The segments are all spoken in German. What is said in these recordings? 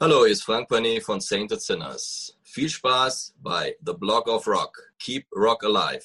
Hallo, hier ist Frank Panet von Sainted Sinners. Viel Spaß bei The Block of Rock. Keep Rock Alive.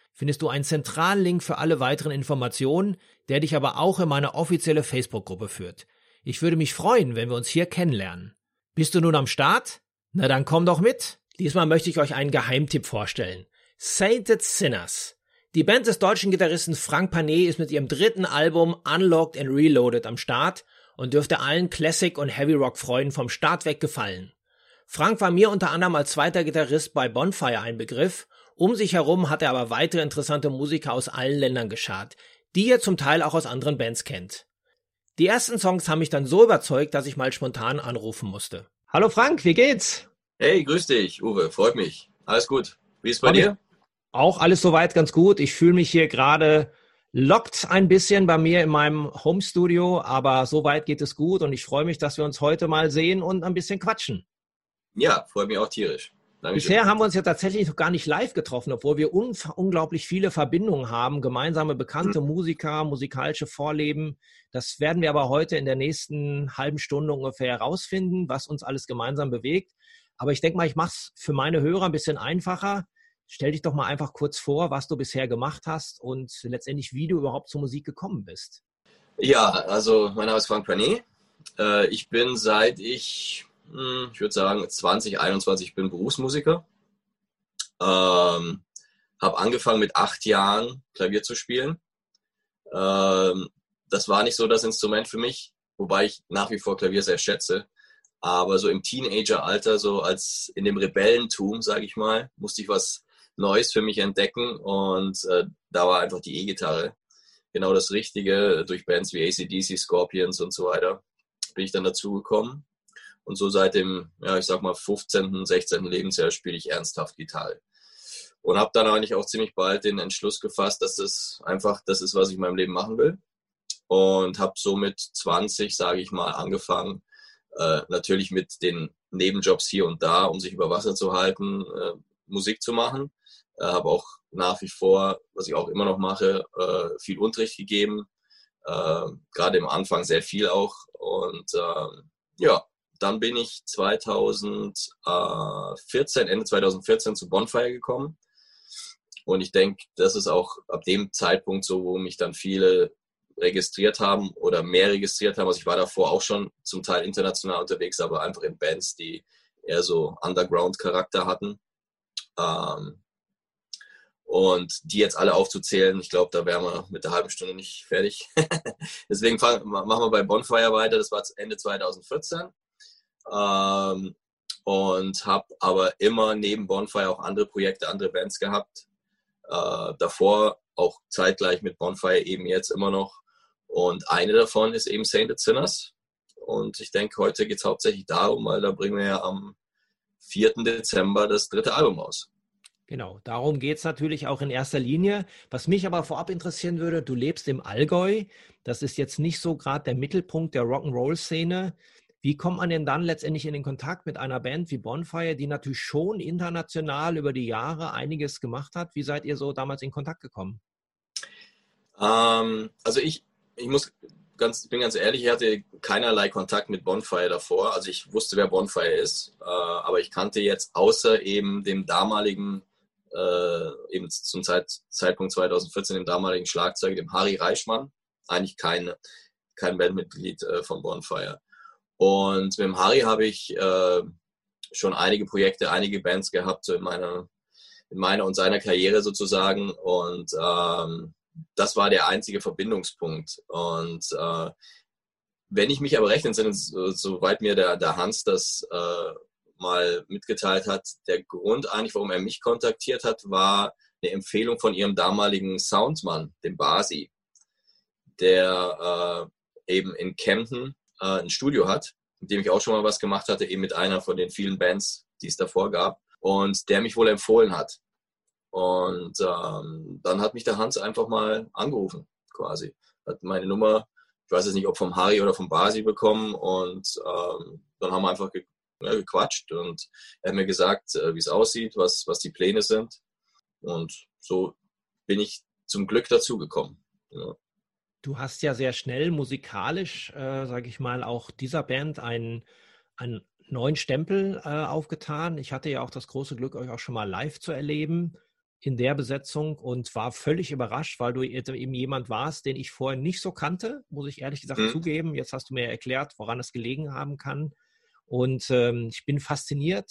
findest du einen zentralen Link für alle weiteren Informationen, der dich aber auch in meine offizielle Facebook-Gruppe führt. Ich würde mich freuen, wenn wir uns hier kennenlernen. Bist du nun am Start? Na dann komm doch mit. Diesmal möchte ich euch einen Geheimtipp vorstellen. Sainted Sinners. Die Band des deutschen Gitarristen Frank Panet ist mit ihrem dritten Album Unlocked and Reloaded am Start und dürfte allen Classic- und Heavy-Rock-Freunden vom Start weg gefallen. Frank war mir unter anderem als zweiter Gitarrist bei Bonfire ein Begriff um sich herum hat er aber weitere interessante Musiker aus allen Ländern geschart, die er zum Teil auch aus anderen Bands kennt. Die ersten Songs haben mich dann so überzeugt, dass ich mal spontan anrufen musste. Hallo Frank, wie geht's? Hey, grüß dich, Uwe, freut mich. Alles gut. Wie ist bei Hab dir? Auch alles soweit ganz gut. Ich fühle mich hier gerade lockt ein bisschen bei mir in meinem Home-Studio, aber soweit geht es gut und ich freue mich, dass wir uns heute mal sehen und ein bisschen quatschen. Ja, freut mich auch tierisch. Dankeschön. Bisher haben wir uns ja tatsächlich noch gar nicht live getroffen, obwohl wir un unglaublich viele Verbindungen haben, gemeinsame bekannte mhm. Musiker, musikalische Vorleben. Das werden wir aber heute in der nächsten halben Stunde ungefähr herausfinden, was uns alles gemeinsam bewegt. Aber ich denke mal, ich mache es für meine Hörer ein bisschen einfacher. Stell dich doch mal einfach kurz vor, was du bisher gemacht hast und letztendlich, wie du überhaupt zur Musik gekommen bist. Ja, also mein Name ist Frank Panet. Äh, ich bin seit ich ich würde sagen 2021, ich bin Berufsmusiker. Ähm, habe angefangen mit acht Jahren Klavier zu spielen. Ähm, das war nicht so das Instrument für mich, wobei ich nach wie vor Klavier sehr schätze. Aber so im Teenageralter, so als in dem Rebellentum, sage ich mal, musste ich was Neues für mich entdecken und äh, da war einfach die E-Gitarre genau das Richtige. Durch Bands wie ACDC, Scorpions und so weiter bin ich dann dazu gekommen. Und so seit dem, ja, ich sag mal, 15., 16. Lebensjahr spiele ich ernsthaft Gitarre. Und habe dann eigentlich auch ziemlich bald den Entschluss gefasst, dass das einfach das ist, was ich in meinem Leben machen will. Und habe somit 20, sage ich mal, angefangen, äh, natürlich mit den Nebenjobs hier und da, um sich über Wasser zu halten, äh, Musik zu machen. Äh, habe auch nach wie vor, was ich auch immer noch mache, äh, viel Unterricht gegeben. Äh, Gerade im Anfang sehr viel auch. Und ähm, ja, dann bin ich 2014, Ende 2014 zu Bonfire gekommen. Und ich denke, das ist auch ab dem Zeitpunkt so, wo mich dann viele registriert haben oder mehr registriert haben. Also ich war davor auch schon zum Teil international unterwegs, aber einfach in Bands, die eher so Underground-Charakter hatten. Ähm, und die jetzt alle aufzuzählen, ich glaube, da wären wir mit der halben Stunde nicht fertig. Deswegen machen wir bei Bonfire weiter. Das war Ende 2014. Ähm, und habe aber immer neben Bonfire auch andere Projekte, andere Bands gehabt. Äh, davor auch zeitgleich mit Bonfire eben jetzt immer noch. Und eine davon ist eben Sainted Sinners. Und ich denke, heute geht es hauptsächlich darum, weil da bringen wir ja am 4. Dezember das dritte Album raus. Genau, darum geht es natürlich auch in erster Linie. Was mich aber vorab interessieren würde, du lebst im Allgäu. Das ist jetzt nicht so gerade der Mittelpunkt der Rock'n'Roll-Szene. Wie kommt man denn dann letztendlich in den Kontakt mit einer Band wie Bonfire, die natürlich schon international über die Jahre einiges gemacht hat? Wie seid ihr so damals in Kontakt gekommen? Ähm, also ich, ich muss ganz, bin ganz ehrlich, ich hatte keinerlei Kontakt mit Bonfire davor. Also ich wusste, wer Bonfire ist, äh, aber ich kannte jetzt außer eben dem damaligen, äh, eben zum Zeit, Zeitpunkt 2014, dem damaligen Schlagzeuger, dem Harry Reichmann, eigentlich keine, kein Bandmitglied äh, von Bonfire. Und mit dem Harry habe ich äh, schon einige Projekte, einige Bands gehabt so in meiner in meiner und seiner Karriere sozusagen. Und ähm, das war der einzige Verbindungspunkt. Und äh, wenn ich mich aber recht entsinne, soweit mir der, der Hans das äh, mal mitgeteilt hat, der Grund eigentlich, warum er mich kontaktiert hat, war eine Empfehlung von ihrem damaligen Soundmann, dem Basi, der äh, eben in Kempten äh, ein Studio hat, mit dem ich auch schon mal was gemacht hatte, eben mit einer von den vielen Bands, die es davor gab, und der mich wohl empfohlen hat. Und ähm, dann hat mich der Hans einfach mal angerufen, quasi. Hat meine Nummer ich weiß jetzt nicht, ob vom Hari oder vom Basi bekommen und ähm, dann haben wir einfach ge ja, gequatscht und er hat mir gesagt, äh, wie es aussieht, was, was die Pläne sind und so bin ich zum Glück dazugekommen. Ja. Du hast ja sehr schnell musikalisch, äh, sage ich mal, auch dieser Band einen, einen neuen Stempel äh, aufgetan. Ich hatte ja auch das große Glück, euch auch schon mal live zu erleben in der Besetzung und war völlig überrascht, weil du eben jemand warst, den ich vorher nicht so kannte, muss ich ehrlich gesagt mhm. zugeben. Jetzt hast du mir erklärt, woran es gelegen haben kann. Und ähm, ich bin fasziniert,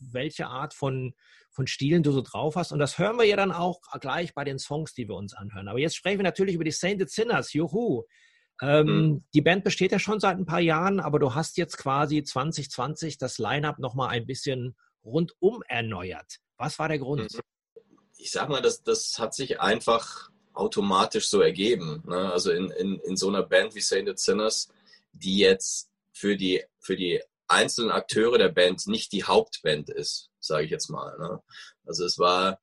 welche Art von, von Stilen du so drauf hast. Und das hören wir ja dann auch gleich bei den Songs, die wir uns anhören. Aber jetzt sprechen wir natürlich über die Sainted Sinners. Juhu! Ähm, mhm. Die Band besteht ja schon seit ein paar Jahren, aber du hast jetzt quasi 2020 das Line-Up nochmal ein bisschen rundum erneuert. Was war der Grund? Mhm ich sag mal, das, das hat sich einfach automatisch so ergeben. Ne? Also in, in, in so einer Band wie Sainted Sinners, die jetzt für die, für die einzelnen Akteure der Band nicht die Hauptband ist, sage ich jetzt mal. Ne? Also es war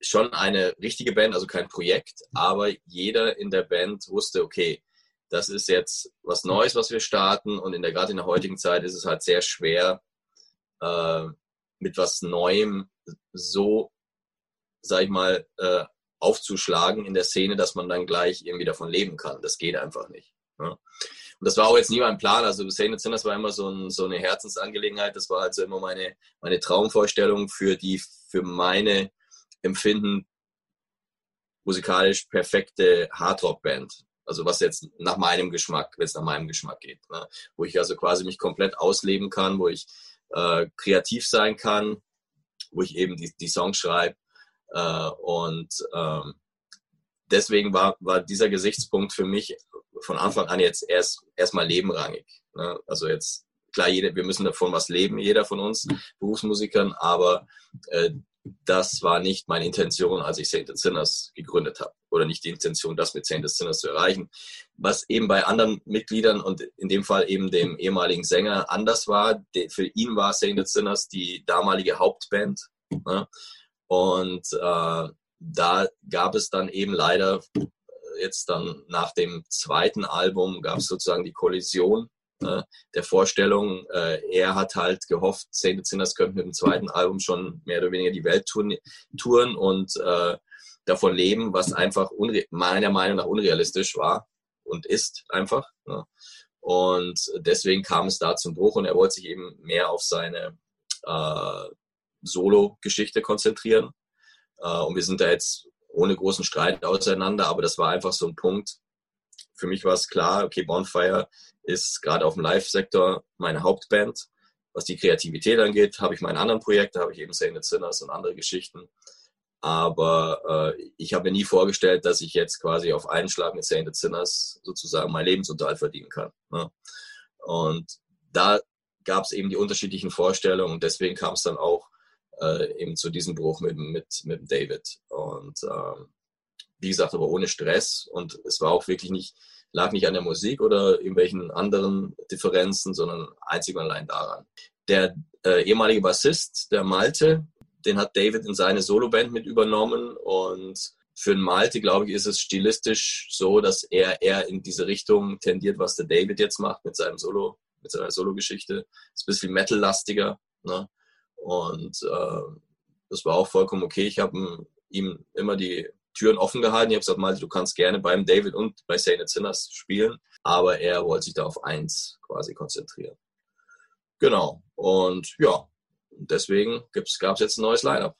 schon eine richtige Band, also kein Projekt, aber jeder in der Band wusste, okay, das ist jetzt was Neues, was wir starten und in der gerade in der heutigen Zeit ist es halt sehr schwer, äh, mit was Neuem so sag ich mal, äh, aufzuschlagen in der Szene, dass man dann gleich irgendwie davon leben kann. Das geht einfach nicht. Ne? Und das war auch jetzt nie mein Plan. Also Szene das war immer so, ein, so, eine Herzensangelegenheit. Das war also immer meine, meine Traumvorstellung für die, für meine Empfinden musikalisch perfekte Hardrock-Band. Also was jetzt nach meinem Geschmack, wenn es nach meinem Geschmack geht. Ne? Wo ich also quasi mich komplett ausleben kann, wo ich äh, kreativ sein kann, wo ich eben die, die Songs schreibe äh, und ähm, deswegen war, war dieser Gesichtspunkt für mich von Anfang an jetzt erst erstmal lebenrangig. Ne? Also jetzt klar, jede, wir müssen davon was leben, jeder von uns Berufsmusikern, aber äh, das war nicht meine Intention, als ich Sainted Sinners gegründet habe. Oder nicht die Intention, das mit Sainted Sinners zu erreichen. Was eben bei anderen Mitgliedern und in dem Fall eben dem ehemaligen Sänger anders war. Für ihn war Sainted Sinners die damalige Hauptband. Ne? Und äh, da gab es dann eben leider jetzt dann nach dem zweiten Album gab es sozusagen die Kollision äh, der Vorstellung. Äh, er hat halt gehofft, Saint Sinners könnten mit dem zweiten Album schon mehr oder weniger die Welt touren und äh, davon leben, was einfach meiner Meinung nach unrealistisch war und ist einfach. Ne? Und deswegen kam es da zum Bruch und er wollte sich eben mehr auf seine äh, Solo-Geschichte konzentrieren. Äh, und wir sind da jetzt ohne großen Streit auseinander, aber das war einfach so ein Punkt. Für mich war es klar, okay, Bonfire ist gerade auf dem Live-Sektor meine Hauptband. Was die Kreativität angeht, habe ich meine anderen Projekte, habe ich eben Sainted Sinners und andere Geschichten. Aber äh, ich habe mir nie vorgestellt, dass ich jetzt quasi auf einen Schlag mit Sainted Sinners sozusagen mein Lebensunterhalt verdienen kann. Ne? Und da gab es eben die unterschiedlichen Vorstellungen und deswegen kam es dann auch äh, eben zu diesem Bruch mit, mit, mit David. Und ähm, wie gesagt, aber ohne Stress. Und es war auch wirklich nicht, lag nicht an der Musik oder irgendwelchen anderen Differenzen, sondern einzig und allein daran. Der äh, ehemalige Bassist, der Malte, den hat David in seine Soloband mit übernommen und für den Malte, glaube ich, ist es stilistisch so, dass er eher in diese Richtung tendiert, was der David jetzt macht mit seinem Solo, mit seiner Solo-Geschichte. Ist ein bisschen Metal-lastiger. Ne? Und äh, das war auch vollkommen okay. Ich habe ihm immer die Türen offen gehalten. Ich habe gesagt, Malte, du kannst gerne beim David und bei Saint Sinners spielen, aber er wollte sich da auf eins quasi konzentrieren. Genau. Und ja, deswegen gab es jetzt ein neues Lineup.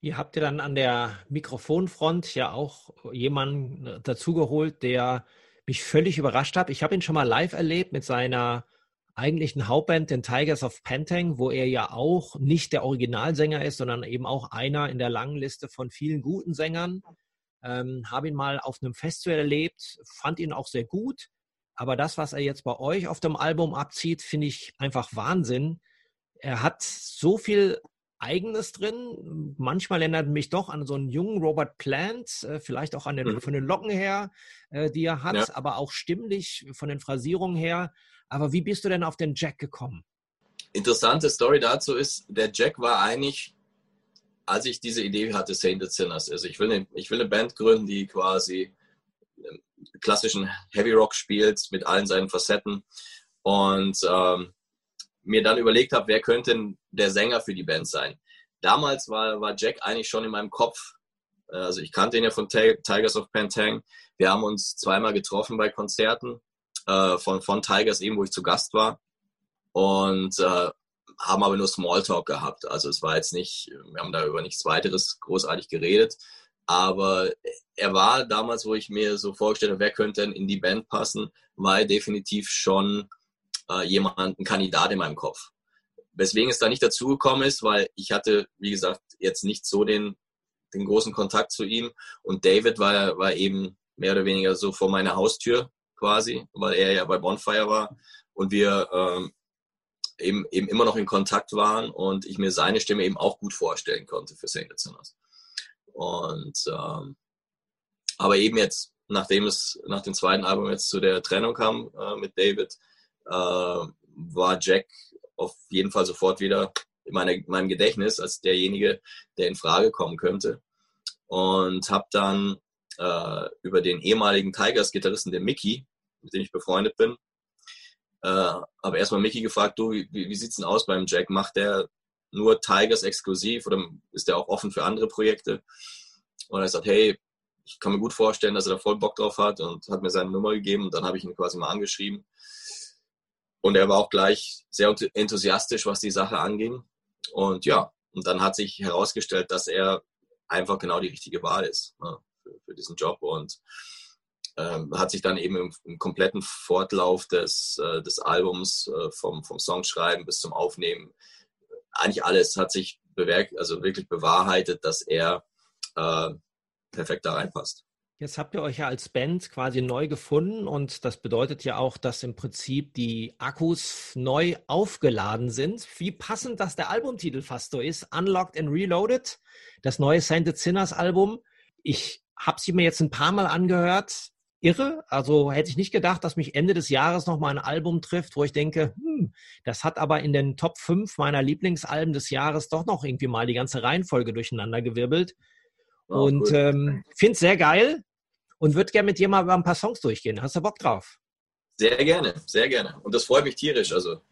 Ihr habt ja dann an der Mikrofonfront ja auch jemanden dazugeholt, der mich völlig überrascht hat. Ich habe ihn schon mal live erlebt mit seiner eigentlichen Hauptband, den Tigers of Pantang, wo er ja auch nicht der Originalsänger ist, sondern eben auch einer in der langen Liste von vielen guten Sängern. Ähm, Habe ihn mal auf einem Festival erlebt, fand ihn auch sehr gut. Aber das, was er jetzt bei euch auf dem Album abzieht, finde ich einfach Wahnsinn. Er hat so viel Eigenes drin. Manchmal erinnert mich doch an so einen jungen Robert Plant, äh, vielleicht auch an den, mhm. von den Locken her, äh, die er hat, ja. aber auch stimmlich von den Phrasierungen her. Aber wie bist du denn auf den Jack gekommen? Interessante Story dazu ist, der Jack war eigentlich, als ich diese Idee hatte, Sainted Sinners. Also ich will eine, ich will eine Band gründen, die quasi ähm, klassischen Heavy Rock spielt mit allen seinen Facetten. Und ähm, mir dann überlegt habe, wer könnte der Sänger für die Band sein. Damals war, war Jack eigentlich schon in meinem Kopf. Also ich kannte ihn ja von Tigers of Pantang. Wir haben uns zweimal getroffen bei Konzerten äh, von, von Tigers eben, wo ich zu Gast war. Und äh, haben aber nur Smalltalk gehabt. Also es war jetzt nicht, wir haben da über nichts weiteres großartig geredet. Aber er war damals, wo ich mir so vorgestellt habe, wer könnte denn in die Band passen, war definitiv schon äh, jemand, ein Kandidat in meinem Kopf. Weswegen es da nicht dazu gekommen ist, weil ich hatte, wie gesagt, jetzt nicht so den, den großen Kontakt zu ihm. Und David war, war eben mehr oder weniger so vor meiner Haustür quasi, weil er ja bei Bonfire war und wir ähm, eben, eben immer noch in Kontakt waren und ich mir seine Stimme eben auch gut vorstellen konnte für St. Sinners. Und ähm, aber eben jetzt, nachdem es nach dem zweiten Album jetzt zu der Trennung kam äh, mit David, äh, war Jack auf jeden Fall sofort wieder in, meine, in meinem Gedächtnis als derjenige, der in Frage kommen könnte. Und habe dann äh, über den ehemaligen Tigers-Gitarristen, den Mickey, mit dem ich befreundet bin, äh, habe erstmal Mickey gefragt, du, wie, wie sieht's denn aus beim Jack? Macht der nur Tigers exklusiv oder ist der auch offen für andere Projekte? Und er sagt, hey, ich kann mir gut vorstellen, dass er da voll Bock drauf hat und hat mir seine Nummer gegeben und dann habe ich ihn quasi mal angeschrieben und er war auch gleich sehr enthusiastisch, was die Sache anging. Und ja, und dann hat sich herausgestellt, dass er einfach genau die richtige Wahl ist ne, für, für, diesen Job. Und ähm, hat sich dann eben im, im kompletten Fortlauf des, äh, des Albums, äh, vom, vom Songschreiben bis zum Aufnehmen, eigentlich alles hat sich bewerkt, also wirklich bewahrheitet, dass er äh, perfekt da reinpasst. Jetzt habt ihr euch ja als Band quasi neu gefunden und das bedeutet ja auch, dass im Prinzip die Akkus neu aufgeladen sind. Wie passend, dass der Albumtitel fast so ist. Unlocked and Reloaded, das neue Sainted Sinners Album. Ich habe sie mir jetzt ein paar Mal angehört. Irre. Also hätte ich nicht gedacht, dass mich Ende des Jahres nochmal ein Album trifft, wo ich denke, hm, das hat aber in den Top 5 meiner Lieblingsalben des Jahres doch noch irgendwie mal die ganze Reihenfolge durcheinander gewirbelt. Oh, und ähm, finde es sehr geil und würde gerne mit dir mal über ein paar Songs durchgehen. Hast du Bock drauf? Sehr gerne, sehr gerne. Und das freut mich tierisch. Also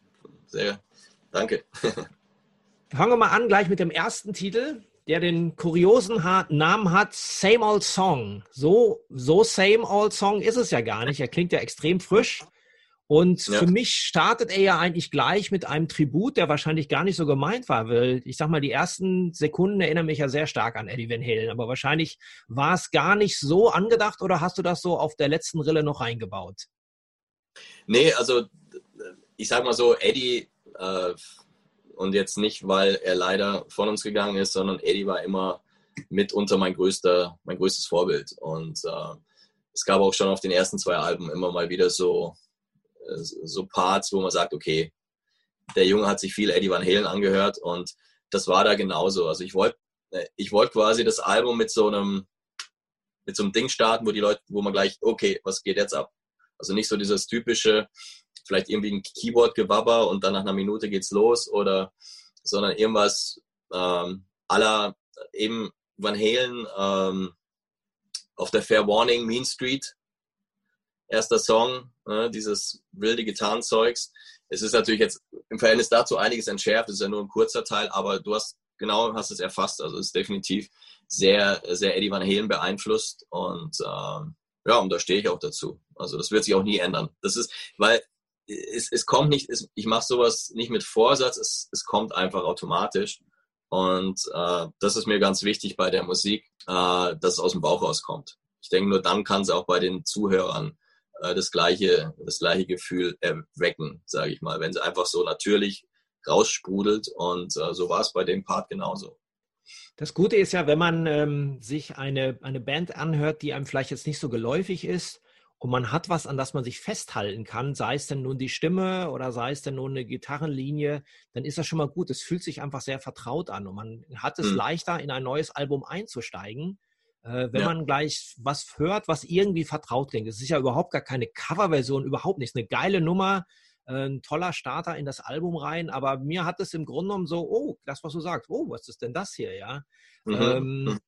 sehr, danke. Fangen wir mal an gleich mit dem ersten Titel, der den kuriosen Namen hat, Same Old Song. So, so Same Old Song ist es ja gar nicht. Er klingt ja extrem frisch. Und ja. für mich startet er ja eigentlich gleich mit einem Tribut, der wahrscheinlich gar nicht so gemeint war, weil ich sag mal, die ersten Sekunden erinnern mich ja sehr stark an Eddie Van Halen, aber wahrscheinlich war es gar nicht so angedacht oder hast du das so auf der letzten Rille noch reingebaut? Nee, also ich sag mal so, Eddie, äh, und jetzt nicht, weil er leider von uns gegangen ist, sondern Eddie war immer mitunter mein größter, mein größtes Vorbild. Und äh, es gab auch schon auf den ersten zwei Alben immer mal wieder so so Parts, wo man sagt, okay, der Junge hat sich viel Eddie Van Halen angehört und das war da genauso. Also ich wollte äh, ich wollte quasi das Album mit so einem mit so einem Ding starten, wo die Leute, wo man gleich, okay, was geht jetzt ab? Also nicht so dieses typische, vielleicht irgendwie ein Keyboard-Gewabber und dann nach einer Minute geht's los oder sondern irgendwas ähm, aller eben Van Halen ähm, auf der Fair Warning Mean Street erster Song, ne, dieses wilde Gitarrenzeugs. Es ist natürlich jetzt im Verhältnis dazu einiges entschärft, es ist ja nur ein kurzer Teil, aber du hast genau hast es erfasst. Also es ist definitiv sehr, sehr Eddie Van Halen beeinflusst und ähm, ja, und da stehe ich auch dazu. Also das wird sich auch nie ändern. Das ist, weil es, es kommt nicht, es, ich mache sowas nicht mit Vorsatz, es, es kommt einfach automatisch. Und äh, das ist mir ganz wichtig bei der Musik, äh, dass es aus dem Bauch rauskommt. Ich denke, nur dann kann es auch bei den Zuhörern äh, das gleiche, das gleiche Gefühl erwecken, sage ich mal, wenn sie einfach so natürlich raussprudelt und äh, so war es bei dem Part genauso. Das Gute ist ja, wenn man ähm, sich eine, eine Band anhört, die einem vielleicht jetzt nicht so geläufig ist und man hat was, an das man sich festhalten kann, sei es denn nun die Stimme oder sei es denn nun eine Gitarrenlinie, dann ist das schon mal gut. Es fühlt sich einfach sehr vertraut an und man hat es mhm. leichter, in ein neues Album einzusteigen, äh, wenn ja. man gleich was hört, was irgendwie vertraut klingt. Es ist ja überhaupt gar keine Coverversion, überhaupt nicht. Eine geile Nummer, äh, ein toller Starter in das Album rein, aber mir hat es im Grunde genommen so, oh, das, was du sagst, oh, was ist denn das hier, ja? Mhm. Ähm, mhm.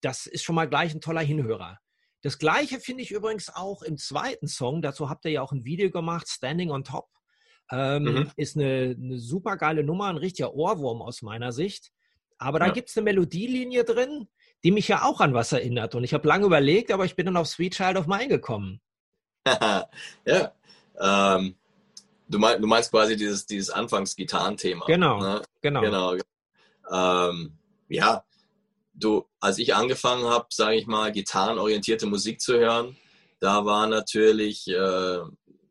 das ist schon mal gleich ein toller Hinhörer. Das gleiche finde ich übrigens auch im zweiten Song, dazu habt ihr ja auch ein Video gemacht, Standing on Top. Ähm, mhm. Ist eine, eine super geile Nummer, ein richtiger Ohrwurm aus meiner Sicht. Aber da ja. gibt es eine Melodielinie drin, die mich ja auch an was erinnert. Und ich habe lange überlegt, aber ich bin dann auf Sweet Child of Mine gekommen. ja, ähm, Du, mein, du meinst quasi dieses, dieses Anfangs-Gitarrenthema. Genau, ne? genau. genau. Ähm, ja, du, als ich angefangen habe, sage ich mal, gitarrenorientierte Musik zu hören, da war natürlich äh,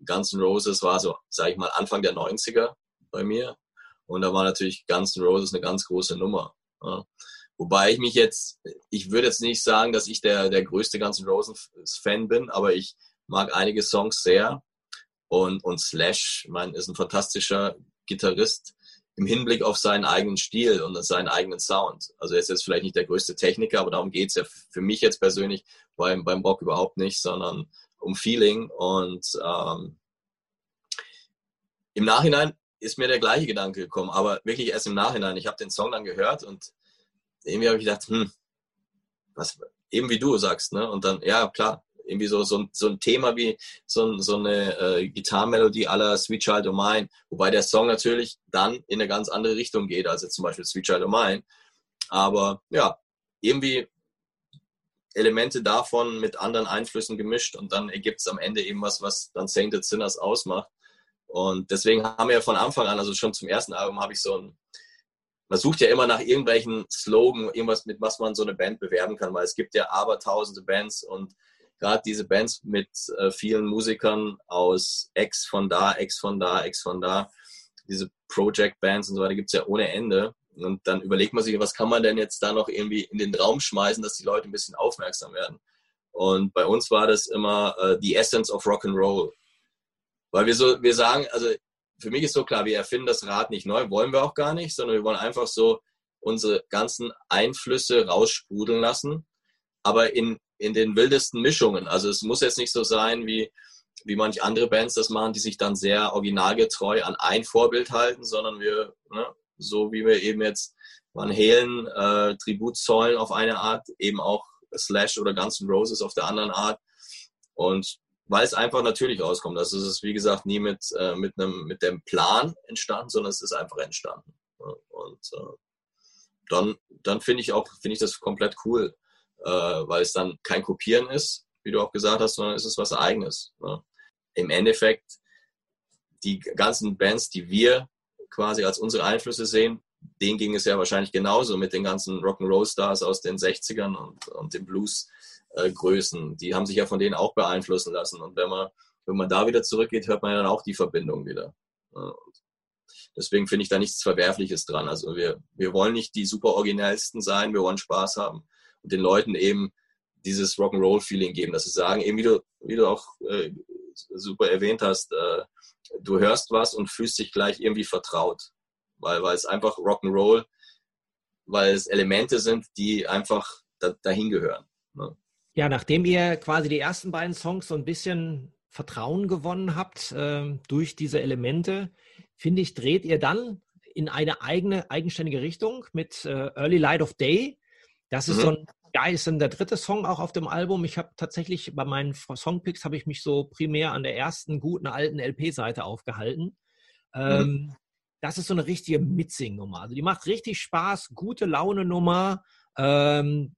Guns N' Roses, war so, sage ich mal, Anfang der 90er bei mir. Und da war natürlich Guns N' Roses eine ganz große Nummer. Ja. Wobei ich mich jetzt, ich würde jetzt nicht sagen, dass ich der, der größte Guns N' Roses-Fan bin, aber ich mag einige Songs sehr. Und, und Slash, ich meine, ist ein fantastischer Gitarrist im Hinblick auf seinen eigenen Stil und seinen eigenen Sound. Also er ist jetzt vielleicht nicht der größte Techniker, aber darum geht's ja für mich jetzt persönlich beim, beim Rock überhaupt nicht, sondern um Feeling. Und ähm, im Nachhinein ist mir der gleiche Gedanke gekommen, aber wirklich erst im Nachhinein. Ich habe den Song dann gehört und irgendwie habe ich gedacht, hm, was, eben wie du sagst, ne? Und dann, ja, klar, irgendwie so, so, so ein Thema wie so, so eine äh, Gitarrenmelodie aller Sweet Child O' Mine, wobei der Song natürlich dann in eine ganz andere Richtung geht, als jetzt zum Beispiel Sweet Child O' Mine. Aber ja, irgendwie Elemente davon mit anderen Einflüssen gemischt und dann ergibt es am Ende eben was, was dann Sainted Sinners ausmacht. Und deswegen haben wir von Anfang an, also schon zum ersten Album, habe ich so ein, man sucht ja immer nach irgendwelchen Slogan, irgendwas, mit was man so eine Band bewerben kann, weil es gibt ja abertausende Bands und gerade diese Bands mit äh, vielen Musikern aus Ex von da, Ex von da, Ex von da, diese Project Bands und so weiter gibt es ja ohne Ende. Und dann überlegt man sich, was kann man denn jetzt da noch irgendwie in den Raum schmeißen, dass die Leute ein bisschen aufmerksam werden. Und bei uns war das immer äh, die Essence of Rock and Roll. Weil wir so, wir sagen, also für mich ist so klar, wir erfinden das Rad nicht neu, wollen wir auch gar nicht, sondern wir wollen einfach so unsere ganzen Einflüsse raussprudeln lassen, aber in in den wildesten Mischungen. Also es muss jetzt nicht so sein, wie, wie manche andere Bands das machen, die sich dann sehr originalgetreu an ein Vorbild halten, sondern wir, ne, so wie wir eben jetzt Van Halen äh, Tribut zollen auf eine Art, eben auch Slash oder Guns N' Roses auf der anderen Art. Und weil es einfach natürlich rauskommt. Also es ist, wie gesagt, nie mit, äh, mit, einem, mit dem Plan entstanden, sondern es ist einfach entstanden. Und äh, dann, dann finde ich auch, finde ich das komplett cool äh, weil es dann kein Kopieren ist, wie du auch gesagt hast, sondern es ist was Eigenes. Ne? Im Endeffekt, die ganzen Bands, die wir quasi als unsere Einflüsse sehen, denen ging es ja wahrscheinlich genauso mit den ganzen Rock'n'Roll-Stars aus den 60ern und, und den Blues-Größen. Die haben sich ja von denen auch beeinflussen lassen. Und wenn man, wenn man da wieder zurückgeht, hört man ja dann auch die Verbindung wieder. Und deswegen finde ich da nichts Verwerfliches dran. Also wir, wir wollen nicht die super originellsten sein, wir wollen Spaß haben den Leuten eben dieses Rock'n'Roll-Feeling geben, dass sie sagen, eben wie du, wie du auch äh, super erwähnt hast, äh, du hörst was und fühlst dich gleich irgendwie vertraut, weil, weil es einfach Rock'n'Roll, weil es Elemente sind, die einfach da, dahin gehören. Ne? Ja, nachdem ihr quasi die ersten beiden Songs so ein bisschen Vertrauen gewonnen habt äh, durch diese Elemente, finde ich, dreht ihr dann in eine eigene, eigenständige Richtung mit äh, Early Light of Day. Das ist mhm. so ein geil, ist dann der dritte Song auch auf dem Album. Ich habe tatsächlich bei meinen Songpicks habe ich mich so primär an der ersten guten alten LP-Seite aufgehalten. Mhm. Ähm, das ist so eine richtige Mitsing-Nummer. Also die macht richtig Spaß, gute Laune-Nummer. Ähm,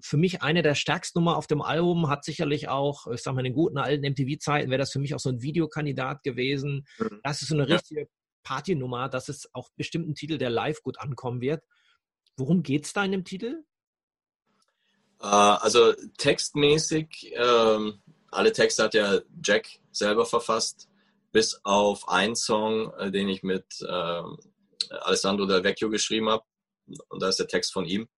für mich eine der stärksten Nummer auf dem Album, hat sicherlich auch, ich sag mal, in den guten alten MTV-Zeiten wäre das für mich auch so ein Videokandidat gewesen. Mhm. Das ist so eine richtige Partynummer, das ist auch bestimmt ein Titel, der live gut ankommen wird. Worum geht es da in dem Titel? Äh, also textmäßig, ähm, alle Texte hat ja Jack selber verfasst, bis auf einen Song, äh, den ich mit äh, Alessandro Del Vecchio geschrieben habe. Und da ist der Text von ihm.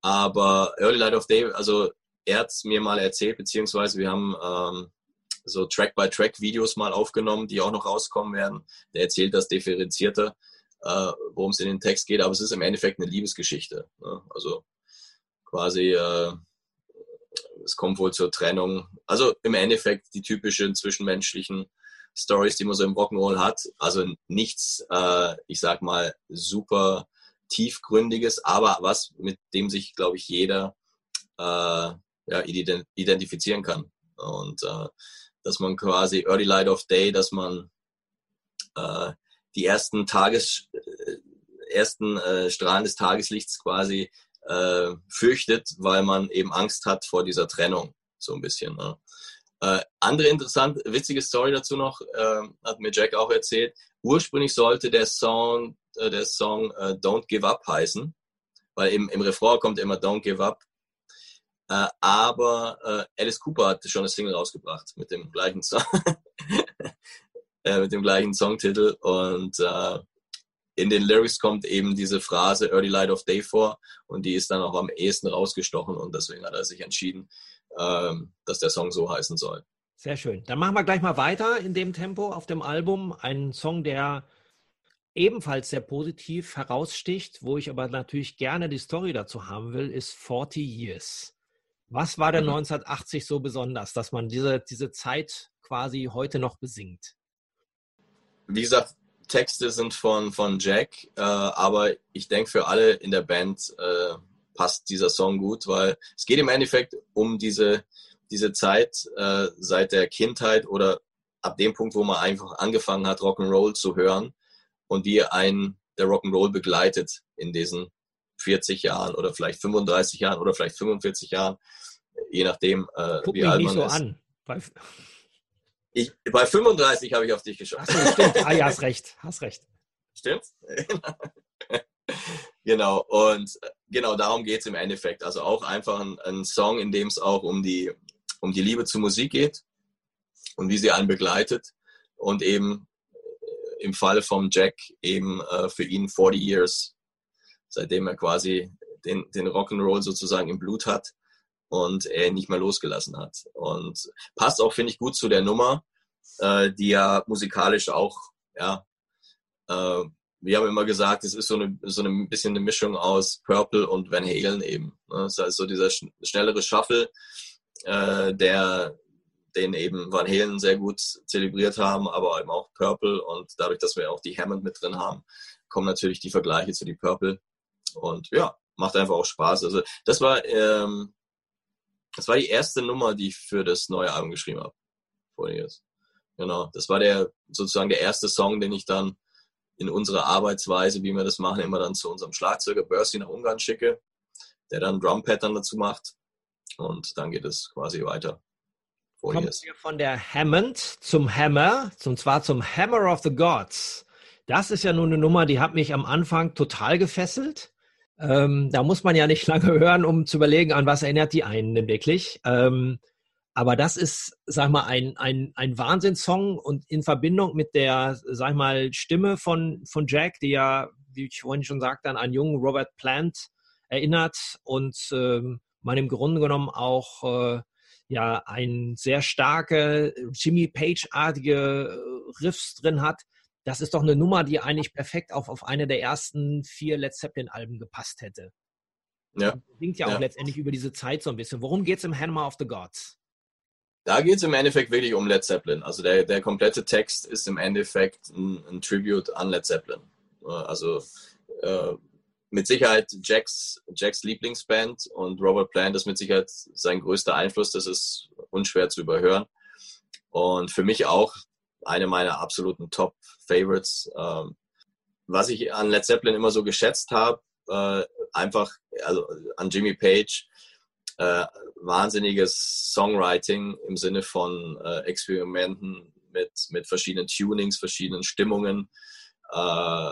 Aber Early Light of Day, also er hat es mir mal erzählt, beziehungsweise wir haben ähm, so Track-by-Track-Videos mal aufgenommen, die auch noch rauskommen werden. Der erzählt das differenzierter, äh, worum es in den Text geht, aber es ist im Endeffekt eine Liebesgeschichte. Ne? Also quasi, äh, es kommt wohl zur Trennung. Also im Endeffekt die typischen zwischenmenschlichen Stories, die man so im Rock'n'Roll hat. Also nichts, äh, ich sag mal, super tiefgründiges, aber was, mit dem sich, glaube ich, jeder äh, ja, identifizieren kann. Und äh, dass man quasi Early Light of Day, dass man äh, die ersten Tages, äh, ersten äh, Strahlen des Tageslichts quasi äh, fürchtet, weil man eben Angst hat vor dieser Trennung, so ein bisschen. Ne? Äh, andere interessant, witzige Story dazu noch, äh, hat mir Jack auch erzählt. Ursprünglich sollte der Song, äh, der Song äh, Don't Give Up heißen, weil im, im Refrain kommt immer Don't Give Up. Äh, aber äh, Alice Cooper hatte schon eine Single rausgebracht mit dem gleichen Song, mit dem gleichen Songtitel und in den Lyrics kommt eben diese Phrase Early Light of Day vor und die ist dann auch am ehesten rausgestochen und deswegen hat er sich entschieden, ähm, dass der Song so heißen soll. Sehr schön. Dann machen wir gleich mal weiter in dem Tempo auf dem Album. Ein Song, der ebenfalls sehr positiv heraussticht, wo ich aber natürlich gerne die Story dazu haben will, ist 40 Years. Was war denn 1980 mhm. so besonders, dass man diese, diese Zeit quasi heute noch besingt? Wie gesagt, Texte sind von, von Jack, äh, aber ich denke für alle in der Band äh, passt dieser Song gut, weil es geht im Endeffekt um diese, diese Zeit äh, seit der Kindheit oder ab dem Punkt, wo man einfach angefangen hat, Rock'n'Roll zu hören und wie einen der Rock'n'Roll begleitet in diesen 40 Jahren oder vielleicht 35 Jahren oder vielleicht 45 Jahren, je nachdem, äh, Guck wie alt man so ist. An. Bei, ich, bei 35 habe ich auf dich geschaut. Ach stimmt. Ah ja, hast recht, hast recht. Stimmt? genau, und äh, genau darum geht es im Endeffekt. Also auch einfach ein, ein Song, in dem es auch um die, um die Liebe zur Musik geht und wie sie einen begleitet. Und eben äh, im Falle von Jack eben äh, für ihn 40 Years, seitdem er quasi den, den Rock'n'Roll sozusagen im Blut hat und er ihn nicht mehr losgelassen hat. Und passt auch, finde ich, gut zu der Nummer, äh, die ja musikalisch auch ja, äh, wir haben immer gesagt, es ist so eine, so ein bisschen eine Mischung aus Purple und Van Halen eben. Ne? Das heißt, so dieser schnellere Shuffle, äh, der, den eben Van Halen sehr gut zelebriert haben, aber eben auch Purple und dadurch, dass wir auch die Hammond mit drin haben, kommen natürlich die Vergleiche zu die Purple und ja, macht einfach auch Spaß. Also das war, ähm, das war die erste Nummer, die ich für das neue Album geschrieben habe. Genau, das war der sozusagen der erste Song, den ich dann in unserer Arbeitsweise, wie wir das machen, immer dann zu unserem Schlagzeuger Bercy nach Ungarn schicke, der dann Drum-Pattern dazu macht und dann geht es quasi weiter. Kommen wir von der Hammond zum Hammer, und zwar zum Hammer of the Gods. Das ist ja nun eine Nummer, die hat mich am Anfang total gefesselt. Ähm, da muss man ja nicht lange hören, um zu überlegen, an was erinnert die einen denn wirklich. Ähm, aber das ist, sag mal, ein, ein, ein Wahnsinnssong und in Verbindung mit der, sag mal, Stimme von, von Jack, die ja, wie ich vorhin schon sagte, an einen jungen Robert Plant erinnert und ähm, man im Grunde genommen auch äh, ja ein sehr starke Jimmy Page-artige äh, Riffs drin hat. Das ist doch eine Nummer, die eigentlich perfekt auf, auf eine der ersten vier Led Zeppelin-Alben gepasst hätte. Ja. Klingt ja auch ja. letztendlich über diese Zeit so ein bisschen. Worum geht es im Hammer of the Gods? Da geht es im Endeffekt wirklich um Led Zeppelin. Also der, der komplette Text ist im Endeffekt ein, ein Tribute an Led Zeppelin. Also äh, mit Sicherheit Jacks, Jacks Lieblingsband und Robert Plant ist mit Sicherheit sein größter Einfluss. Das ist unschwer zu überhören. Und für mich auch eine meiner absoluten Top-Favorites. Ähm, was ich an Led Zeppelin immer so geschätzt habe, äh, einfach also an Jimmy Page, äh, wahnsinniges Songwriting im Sinne von äh, Experimenten mit, mit verschiedenen Tunings, verschiedenen Stimmungen äh,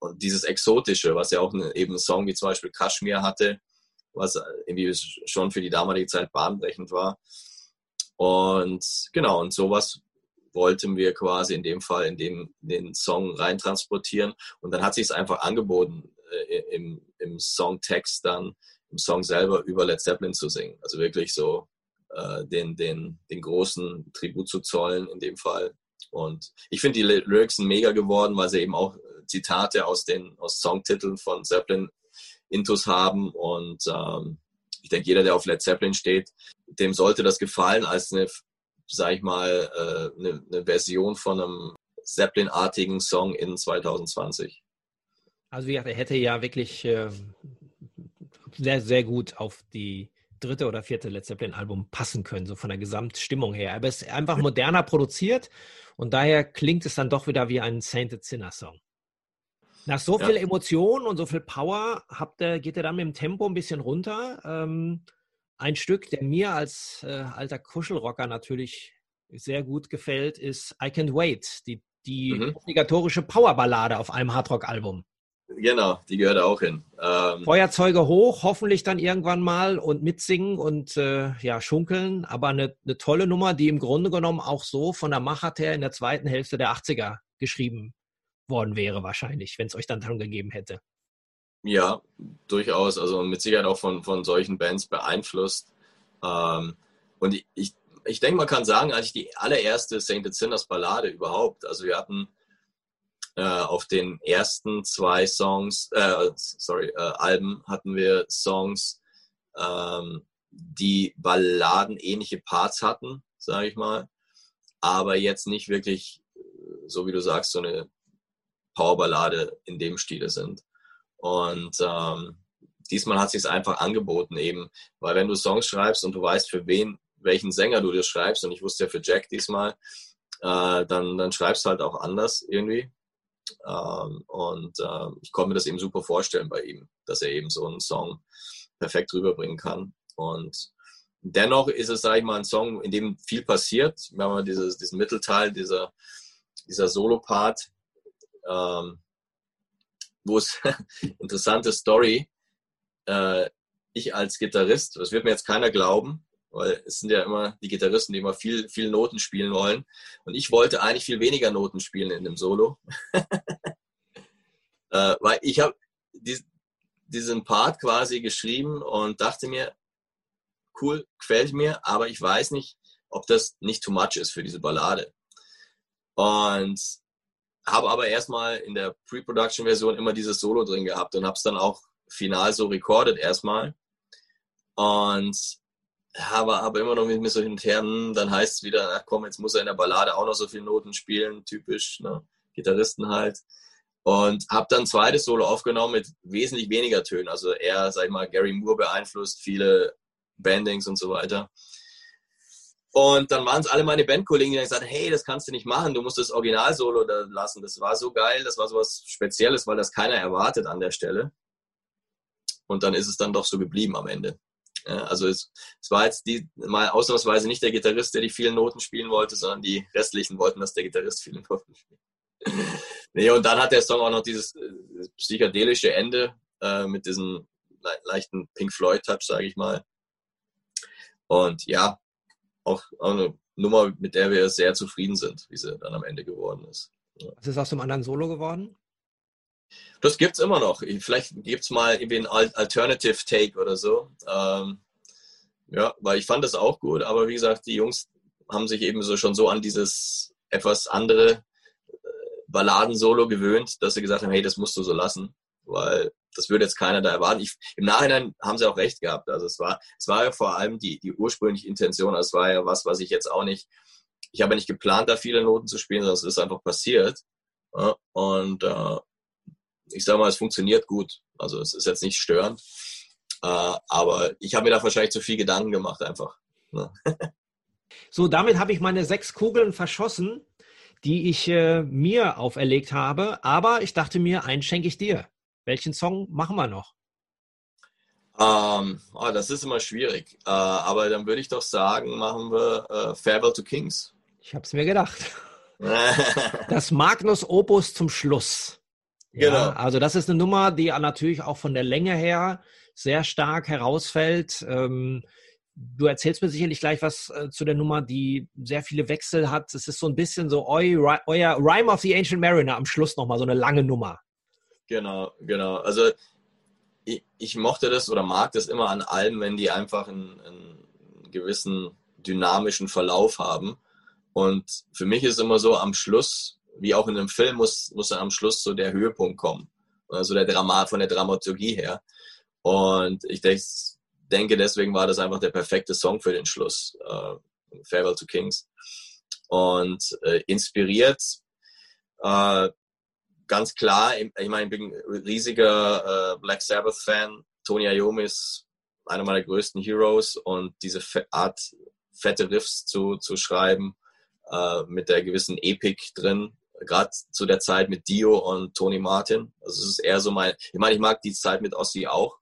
und dieses Exotische, was ja auch eine, eben ein Song wie zum Beispiel Kashmir hatte, was irgendwie schon für die damalige Zeit bahnbrechend war. Und genau, und sowas wollten wir quasi in dem Fall in, dem, den Song reintransportieren. Und dann hat sich es einfach angeboten, äh, im, im Songtext dann, im Song selber über Led Zeppelin zu singen. Also wirklich so äh, den, den, den großen Tribut zu zollen in dem Fall. Und ich finde die Lyrics sind mega geworden, weil sie eben auch Zitate aus den aus Songtiteln von Zeppelin Intus haben. Und ähm, ich denke, jeder, der auf Led Zeppelin steht, dem sollte das gefallen als eine, sag ich mal, äh, eine, eine Version von einem Zeppelin-artigen Song in 2020. Also wie gesagt, er hätte ja wirklich äh, sehr, sehr gut auf die dritte oder vierte Led Zeppelin-Album passen können, so von der Gesamtstimmung her. Aber es ist einfach moderner produziert und daher klingt es dann doch wieder wie ein Sainted Sinner Song. Nach so ja. viel Emotion und so viel Power habt ihr, geht ihr dann mit dem Tempo ein bisschen runter. Ähm, ein Stück, der mir als äh, alter Kuschelrocker natürlich sehr gut gefällt, ist I Can't Wait, die, die mhm. obligatorische Powerballade auf einem Hardrock-Album. Genau, die gehört auch hin. Ähm, Feuerzeuge hoch, hoffentlich dann irgendwann mal und mitsingen und äh, ja, schunkeln. Aber eine, eine tolle Nummer, die im Grunde genommen auch so von der Machart her in der zweiten Hälfte der 80er geschrieben worden wäre, wahrscheinlich, wenn es euch dann dran gegeben hätte. Ja, durchaus. Also mit Sicherheit auch von, von solchen Bands beeinflusst. Ähm, und ich, ich, ich denke, man kann sagen, eigentlich die allererste Sainted Sinners Ballade überhaupt. Also wir hatten äh, auf den ersten zwei Songs, äh, sorry, äh, Alben hatten wir Songs, ähm, die balladenähnliche Parts hatten, sage ich mal, aber jetzt nicht wirklich, so wie du sagst, so eine Powerballade in dem Stile sind. Und ähm, diesmal hat sich es einfach angeboten eben, weil wenn du Songs schreibst und du weißt, für wen, welchen Sänger du dir schreibst, und ich wusste ja für Jack diesmal, äh, dann, dann schreibst halt auch anders irgendwie. Ähm, und äh, ich konnte mir das eben super vorstellen bei ihm, dass er eben so einen Song perfekt rüberbringen kann. Und dennoch ist es, sage ich mal, ein Song, in dem viel passiert. Wir haben dieses, diesen Mittelteil, dieser, dieser Solo-Part, ähm, wo es interessante Story, äh, ich als Gitarrist, das wird mir jetzt keiner glauben, weil es sind ja immer die Gitarristen, die immer viel, viel Noten spielen wollen. Und ich wollte eigentlich viel weniger Noten spielen in dem Solo. äh, weil ich habe dies, diesen Part quasi geschrieben und dachte mir, cool, gefällt mir, aber ich weiß nicht, ob das nicht too much ist für diese Ballade. Und habe aber erstmal in der Pre-Production-Version immer dieses Solo drin gehabt und habe es dann auch final so recorded erstmal. Und aber, aber immer noch mit mir so hin dann heißt es wieder, ach komm, jetzt muss er in der Ballade auch noch so viele Noten spielen, typisch, ne? Gitarristen halt. Und habe dann ein zweites Solo aufgenommen mit wesentlich weniger Tönen. Also eher, sag ich mal, Gary Moore beeinflusst, viele Bandings und so weiter. Und dann waren es alle meine Bandkollegen, die dann gesagt hey, das kannst du nicht machen, du musst das Original-Solo da lassen. Das war so geil, das war so was Spezielles, weil das keiner erwartet an der Stelle. Und dann ist es dann doch so geblieben am Ende. Also es, es, war jetzt die, mal ausnahmsweise nicht der Gitarrist, der die vielen Noten spielen wollte, sondern die restlichen wollten, dass der Gitarrist viele Noten spielt. nee, und dann hat der Song auch noch dieses äh, psychedelische Ende äh, mit diesem le leichten Pink Floyd-Touch, sage ich mal. Und ja, auch, auch, eine Nummer, mit der wir sehr zufrieden sind, wie sie dann am Ende geworden ist. Ja. Was ist aus dem anderen Solo geworden? Das gibt es immer noch. Vielleicht gibt es mal irgendwie ein Alternative Take oder so. Ähm, ja, weil ich fand das auch gut, aber wie gesagt, die Jungs haben sich eben so schon so an dieses etwas andere äh, Balladen-Solo gewöhnt, dass sie gesagt haben, hey, das musst du so lassen, weil das würde jetzt keiner da erwarten. Ich, Im Nachhinein haben sie auch recht gehabt. Also es war, es war ja vor allem die, die ursprüngliche Intention. Also es war ja was, was ich jetzt auch nicht, ich habe ja nicht geplant, da viele Noten zu spielen, sondern es ist einfach passiert. Und äh, ich sage mal, es funktioniert gut. Also es ist jetzt nicht störend. Äh, aber ich habe mir da wahrscheinlich zu viel Gedanken gemacht einfach. Ne? so, damit habe ich meine sechs Kugeln verschossen, die ich äh, mir auferlegt habe. Aber ich dachte mir, einen schenke ich dir. Welchen Song machen wir noch? Ähm, oh, das ist immer schwierig. Äh, aber dann würde ich doch sagen, machen wir äh, Farewell to Kings. Ich habe es mir gedacht. das Magnus Opus zum Schluss. Ja, genau. Also das ist eine Nummer, die natürlich auch von der Länge her sehr stark herausfällt. Ähm, du erzählst mir sicherlich gleich was äh, zu der Nummer, die sehr viele Wechsel hat. Es ist so ein bisschen so eu, euer Rhyme of the Ancient Mariner am Schluss nochmal, so eine lange Nummer. Genau, genau. Also ich, ich, mochte das oder mag das immer an Alben, wenn die einfach einen, einen gewissen dynamischen Verlauf haben. Und für mich ist immer so, am Schluss, wie auch in einem Film, muss, muss dann am Schluss so der Höhepunkt kommen. Also der Drama, von der Dramaturgie her. Und ich denke, denke, deswegen war das einfach der perfekte Song für den Schluss. Äh, Farewell to Kings. Und äh, inspiriert, äh, ganz klar, ich meine, ich bin ein riesiger äh, Black Sabbath-Fan. Tony Iommi ist einer meiner größten Heroes und diese Art, fette Riffs zu, zu schreiben, äh, mit der gewissen Epik drin, gerade zu der Zeit mit Dio und Tony Martin. Also es ist eher so mein, ich meine, ich mag die Zeit mit Ossi auch,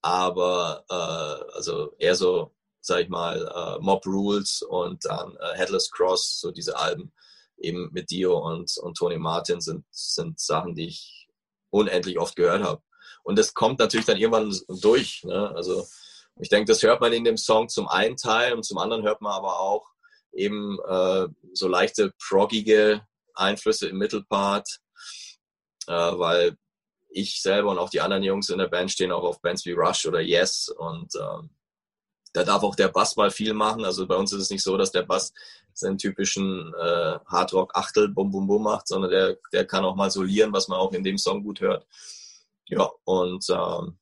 aber äh, also eher so, sag ich mal, äh, Mob Rules und dann äh, Headless Cross, so diese Alben eben mit Dio und, und Tony Martin sind, sind Sachen, die ich unendlich oft gehört habe. Und das kommt natürlich dann irgendwann durch. Ne? Also ich denke, das hört man in dem Song zum einen Teil und zum anderen hört man aber auch eben äh, so leichte proggige Einflüsse im Mittelpart, äh, weil ich selber und auch die anderen Jungs in der Band stehen auch auf Bands wie Rush oder Yes und ähm, da darf auch der Bass mal viel machen. Also bei uns ist es nicht so, dass der Bass seinen typischen äh, Hardrock-Achtel Bum Bum Bum macht, sondern der, der kann auch mal solieren, was man auch in dem Song gut hört. Ja, und ähm,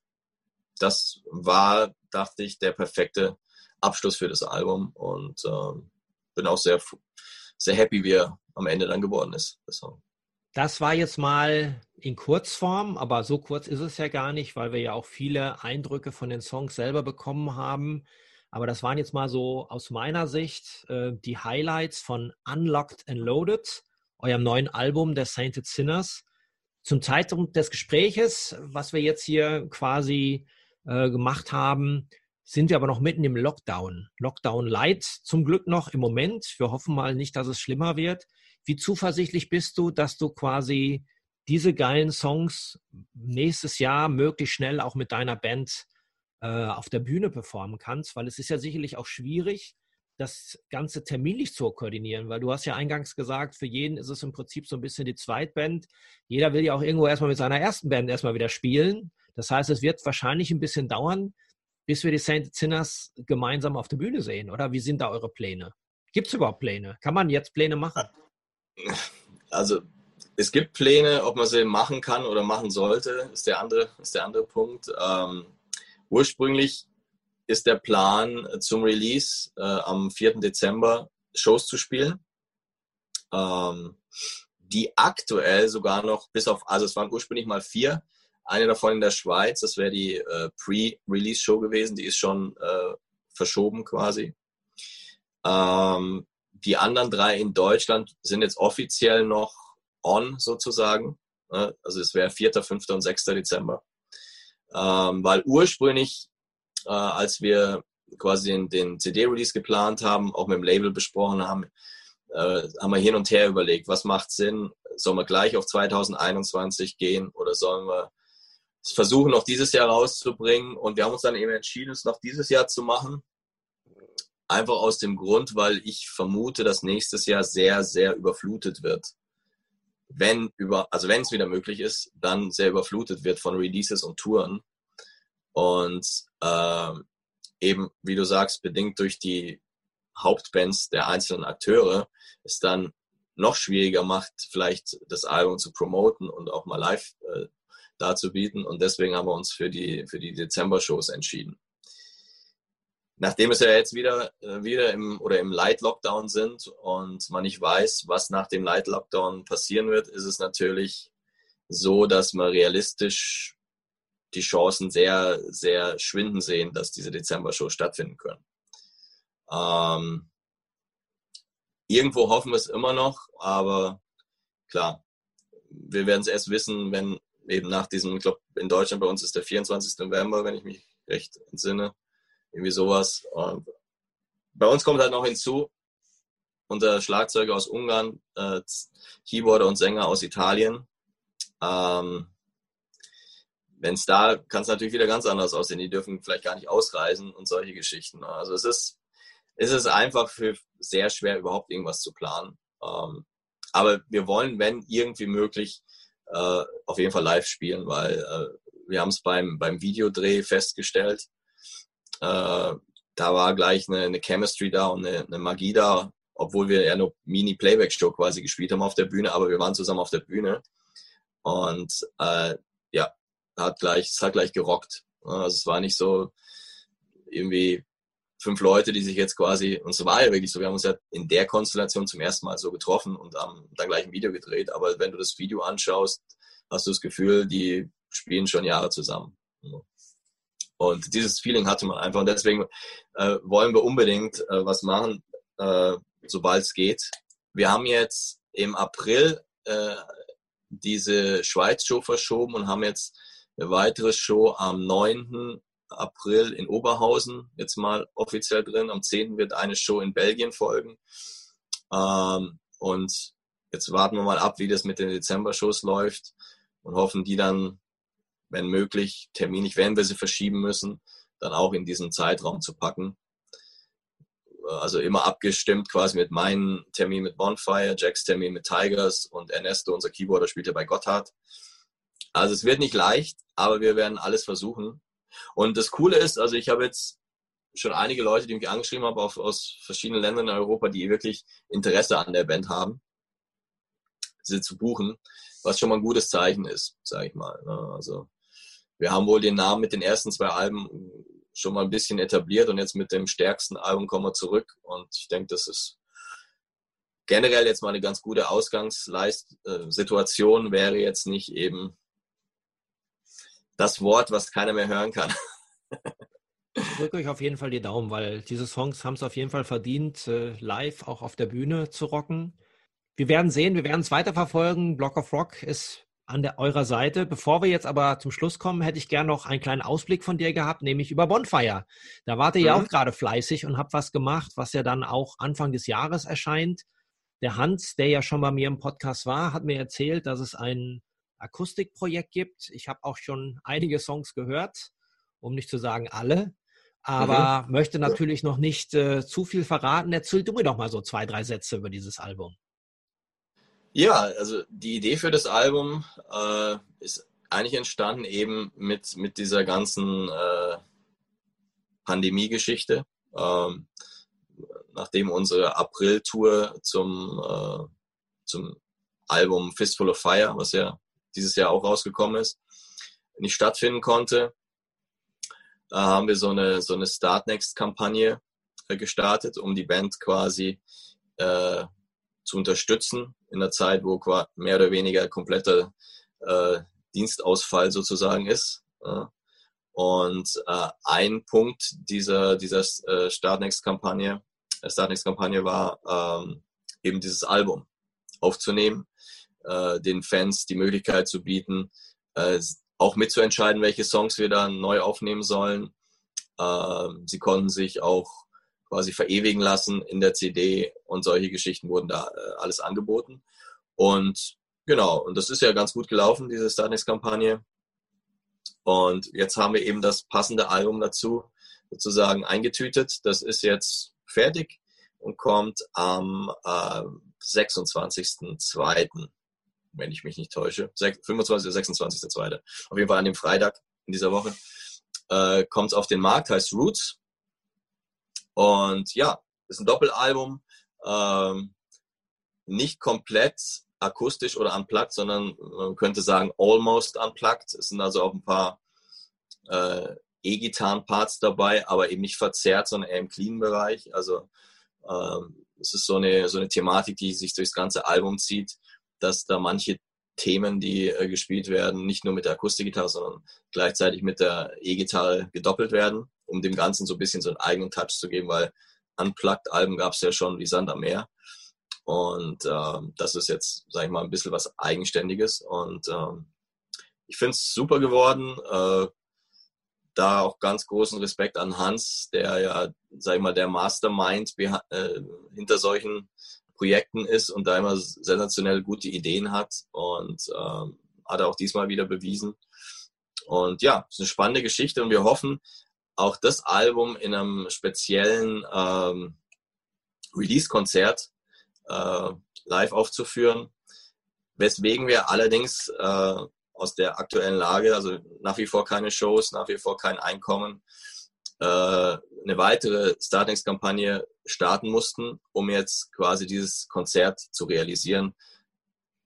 das war, dachte ich, der perfekte Abschluss für das Album und ähm, bin auch sehr, sehr happy, wie er am Ende dann geworden ist, der Song. Das war jetzt mal in Kurzform, aber so kurz ist es ja gar nicht, weil wir ja auch viele Eindrücke von den Songs selber bekommen haben. Aber das waren jetzt mal so aus meiner Sicht äh, die Highlights von Unlocked and Loaded, eurem neuen Album der Sainted Sinners. Zum Zeitpunkt des Gespräches, was wir jetzt hier quasi äh, gemacht haben, sind wir aber noch mitten im Lockdown. Lockdown Light zum Glück noch im Moment. Wir hoffen mal nicht, dass es schlimmer wird. Wie zuversichtlich bist du, dass du quasi diese geilen Songs nächstes Jahr möglichst schnell auch mit deiner Band äh, auf der Bühne performen kannst? Weil es ist ja sicherlich auch schwierig, das Ganze terminlich zu koordinieren, weil du hast ja eingangs gesagt, für jeden ist es im Prinzip so ein bisschen die Zweitband. Jeder will ja auch irgendwo erstmal mit seiner ersten Band erstmal wieder spielen. Das heißt, es wird wahrscheinlich ein bisschen dauern, bis wir die Saint Sinners gemeinsam auf der Bühne sehen, oder? Wie sind da eure Pläne? Gibt es überhaupt Pläne? Kann man jetzt Pläne machen? Also es gibt Pläne, ob man sie machen kann oder machen sollte, ist der andere, ist der andere Punkt. Ähm, ursprünglich ist der Plan zum Release äh, am 4. Dezember Shows zu spielen, ähm, die aktuell sogar noch bis auf, also es waren ursprünglich mal vier, eine davon in der Schweiz, das wäre die äh, Pre-Release-Show gewesen, die ist schon äh, verschoben quasi. Ähm, die anderen drei in Deutschland sind jetzt offiziell noch on sozusagen. Ne? Also es wäre 4., 5. und 6. Dezember. Ähm, weil ursprünglich, äh, als wir quasi den, den CD-Release geplant haben, auch mit dem Label besprochen haben, äh, haben wir hin und her überlegt, was macht Sinn? Sollen wir gleich auf 2021 gehen oder sollen wir es versuchen, noch dieses Jahr rauszubringen? Und wir haben uns dann eben entschieden, es noch dieses Jahr zu machen. Einfach aus dem Grund, weil ich vermute, dass nächstes Jahr sehr, sehr überflutet wird. Wenn über, also wenn es wieder möglich ist, dann sehr überflutet wird von Releases und Touren. Und äh, eben, wie du sagst, bedingt durch die Hauptbands der einzelnen Akteure, es dann noch schwieriger macht, vielleicht das Album zu promoten und auch mal live äh, darzubieten. Und deswegen haben wir uns für die, für die Dezember-Shows entschieden nachdem es ja jetzt wieder, äh, wieder im oder im Light Lockdown sind und man nicht weiß, was nach dem Light Lockdown passieren wird, ist es natürlich so, dass man realistisch die Chancen sehr, sehr schwinden sehen, dass diese Dezember-Show stattfinden können. Ähm, irgendwo hoffen wir es immer noch, aber klar, wir werden es erst wissen, wenn eben nach diesem, ich glaube, in Deutschland bei uns ist der 24. November, wenn ich mich recht entsinne, irgendwie sowas. Und bei uns kommt halt noch hinzu, unser Schlagzeuger aus Ungarn, äh, Keyboarder und Sänger aus Italien. Ähm, wenn es da, kann es natürlich wieder ganz anders aussehen. Die dürfen vielleicht gar nicht ausreisen und solche Geschichten. Also es ist, es ist einfach für sehr schwer, überhaupt irgendwas zu planen. Ähm, aber wir wollen, wenn irgendwie möglich, äh, auf jeden Fall live spielen, weil äh, wir haben es beim, beim Videodreh festgestellt. Äh, da war gleich eine, eine Chemistry da und eine, eine Magie da, obwohl wir ja nur Mini-Playback-Show quasi gespielt haben auf der Bühne, aber wir waren zusammen auf der Bühne. Und äh, ja, hat gleich, es hat gleich gerockt. Also es war nicht so irgendwie fünf Leute, die sich jetzt quasi, und es war ja wirklich so, wir haben uns ja in der Konstellation zum ersten Mal so getroffen und haben dann gleich ein Video gedreht. Aber wenn du das Video anschaust, hast du das Gefühl, die spielen schon Jahre zusammen. Und dieses Feeling hatte man einfach. Und deswegen äh, wollen wir unbedingt äh, was machen, äh, sobald es geht. Wir haben jetzt im April äh, diese Schweiz-Show verschoben und haben jetzt eine weitere Show am 9. April in Oberhausen jetzt mal offiziell drin. Am 10. wird eine Show in Belgien folgen. Ähm, und jetzt warten wir mal ab, wie das mit den Dezember-Shows läuft und hoffen, die dann, wenn möglich, terminlich, wenn wir sie verschieben müssen, dann auch in diesen Zeitraum zu packen. Also immer abgestimmt quasi mit meinem Termin mit Bonfire, Jacks Termin mit Tigers und Ernesto, unser Keyboarder, spielt ja bei Gotthard. Also es wird nicht leicht, aber wir werden alles versuchen. Und das Coole ist, also ich habe jetzt schon einige Leute, die mich angeschrieben haben auf, aus verschiedenen Ländern in Europa, die wirklich Interesse an der Band haben, sie zu buchen, was schon mal ein gutes Zeichen ist, sage ich mal. Ne? Also wir haben wohl den Namen mit den ersten zwei Alben schon mal ein bisschen etabliert und jetzt mit dem stärksten Album kommen wir zurück und ich denke, das ist generell jetzt mal eine ganz gute Ausgangssituation, wäre jetzt nicht eben das Wort, was keiner mehr hören kann. Ich drücke euch auf jeden Fall die Daumen, weil diese Songs haben es auf jeden Fall verdient, äh, live auch auf der Bühne zu rocken. Wir werden sehen, wir werden es weiterverfolgen. Block of Rock ist an der, eurer Seite. Bevor wir jetzt aber zum Schluss kommen, hätte ich gerne noch einen kleinen Ausblick von dir gehabt, nämlich über Bonfire. Da wart ihr mhm. ja auch gerade fleißig und habt was gemacht, was ja dann auch Anfang des Jahres erscheint. Der Hans, der ja schon bei mir im Podcast war, hat mir erzählt, dass es ein Akustikprojekt gibt. Ich habe auch schon einige Songs gehört, um nicht zu sagen alle, aber mhm. möchte natürlich noch nicht äh, zu viel verraten. Erzähl du mir doch mal so zwei, drei Sätze über dieses Album. Ja, also die Idee für das Album äh, ist eigentlich entstanden eben mit, mit dieser ganzen äh, Pandemie-Geschichte. Ähm, nachdem unsere April-Tour zum, äh, zum Album Fistful of Fire, was ja dieses Jahr auch rausgekommen ist, nicht stattfinden konnte, äh, haben wir so eine, so eine Start Next-Kampagne äh, gestartet, um die Band quasi äh, zu unterstützen in der Zeit, wo mehr oder weniger kompletter äh, Dienstausfall sozusagen ist. Ja. Und äh, ein Punkt dieser, dieser äh, Startnext-Kampagne äh, Startnext-Kampagne war ähm, eben dieses Album aufzunehmen äh, den Fans die Möglichkeit zu bieten, äh, auch mitzuentscheiden, welche Songs wir dann neu aufnehmen sollen. Äh, sie konnten sich auch quasi verewigen lassen in der CD und solche Geschichten wurden da äh, alles angeboten. Und genau, und das ist ja ganz gut gelaufen, diese Starnex-Kampagne. Und jetzt haben wir eben das passende Album dazu sozusagen eingetütet. Das ist jetzt fertig und kommt am äh, 26.02 wenn ich mich nicht täusche. 25. oder 26.2. Auf jeden Fall an dem Freitag in dieser Woche. Äh, kommt es auf den Markt, heißt Roots. Und ja, ist ein Doppelalbum. Ähm, nicht komplett akustisch oder unplugged, sondern man könnte sagen almost unplugged. Es sind also auch ein paar äh, E-Gitarren-Parts dabei, aber eben nicht verzerrt, sondern eher im Clean-Bereich. Also ähm, es ist so eine, so eine Thematik, die sich durchs ganze Album zieht dass da manche Themen, die äh, gespielt werden, nicht nur mit der Akustikgitarre, sondern gleichzeitig mit der E-Gitarre gedoppelt werden, um dem Ganzen so ein bisschen so einen eigenen Touch zu geben, weil Unplugged-Alben gab es ja schon wie Sand am Meer. Und ähm, das ist jetzt, sag ich mal, ein bisschen was Eigenständiges. Und ähm, ich finde es super geworden. Äh, da auch ganz großen Respekt an Hans, der ja, sag ich mal, der Mastermind äh, hinter solchen Projekten ist und da immer sensationell gute Ideen hat und ähm, hat er auch diesmal wieder bewiesen. Und ja, es ist eine spannende Geschichte und wir hoffen, auch das Album in einem speziellen ähm, Release-Konzert äh, live aufzuführen. Weswegen wir allerdings äh, aus der aktuellen Lage, also nach wie vor keine Shows, nach wie vor kein Einkommen, äh, eine weitere Startings-Kampagne starten mussten, um jetzt quasi dieses Konzert zu realisieren.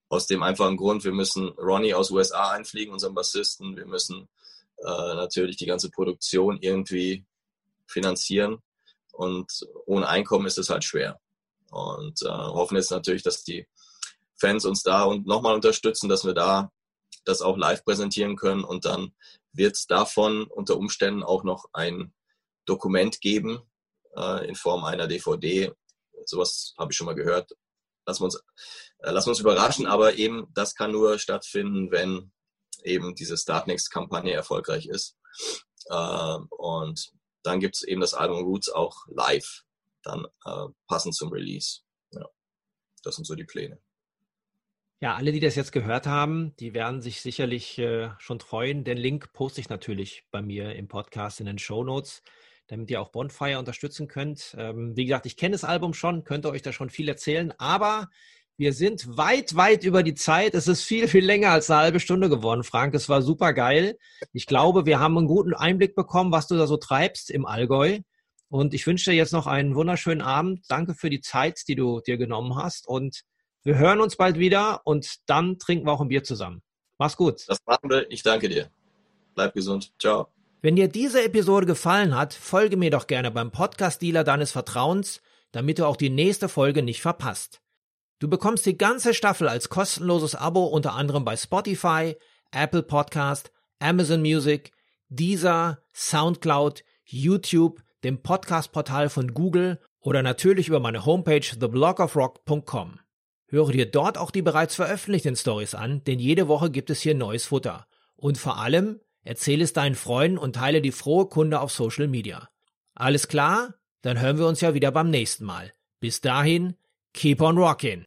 Aus dem einfachen Grund, wir müssen Ronnie aus USA einfliegen, unseren Bassisten. Wir müssen äh, natürlich die ganze Produktion irgendwie finanzieren. Und ohne Einkommen ist es halt schwer. Und äh, hoffen jetzt natürlich, dass die Fans uns da und nochmal unterstützen, dass wir da das auch live präsentieren können. Und dann wird es davon unter Umständen auch noch ein Dokument geben äh, in Form einer DVD. Sowas habe ich schon mal gehört. Lassen uns, äh, lassen wir uns überraschen, aber eben das kann nur stattfinden, wenn eben diese Startnext-Kampagne erfolgreich ist. Äh, und dann gibt es eben das Album Roots auch live, dann äh, passend zum Release. Ja, das sind so die Pläne. Ja, alle, die das jetzt gehört haben, die werden sich sicherlich äh, schon freuen. Den Link poste ich natürlich bei mir im Podcast in den Show Notes, damit ihr auch Bonfire unterstützen könnt. Ähm, wie gesagt, ich kenne das Album schon, könnte euch da schon viel erzählen, aber wir sind weit, weit über die Zeit. Es ist viel, viel länger als eine halbe Stunde geworden, Frank. Es war super geil. Ich glaube, wir haben einen guten Einblick bekommen, was du da so treibst im Allgäu. Und ich wünsche dir jetzt noch einen wunderschönen Abend. Danke für die Zeit, die du dir genommen hast. Und wir hören uns bald wieder und dann trinken wir auch ein Bier zusammen. Mach's gut. Das machen wir. Ich danke dir. Bleib gesund. Ciao. Wenn dir diese Episode gefallen hat, folge mir doch gerne beim Podcast-Dealer deines Vertrauens, damit du auch die nächste Folge nicht verpasst. Du bekommst die ganze Staffel als kostenloses Abo unter anderem bei Spotify, Apple Podcast, Amazon Music, Deezer, Soundcloud, YouTube, dem Podcast-Portal von Google oder natürlich über meine Homepage theblogofrock.com. Höre dir dort auch die bereits veröffentlichten Stories an, denn jede Woche gibt es hier neues Futter. Und vor allem, erzähle es deinen Freunden und teile die frohe Kunde auf Social Media. Alles klar? Dann hören wir uns ja wieder beim nächsten Mal. Bis dahin, keep on rocking!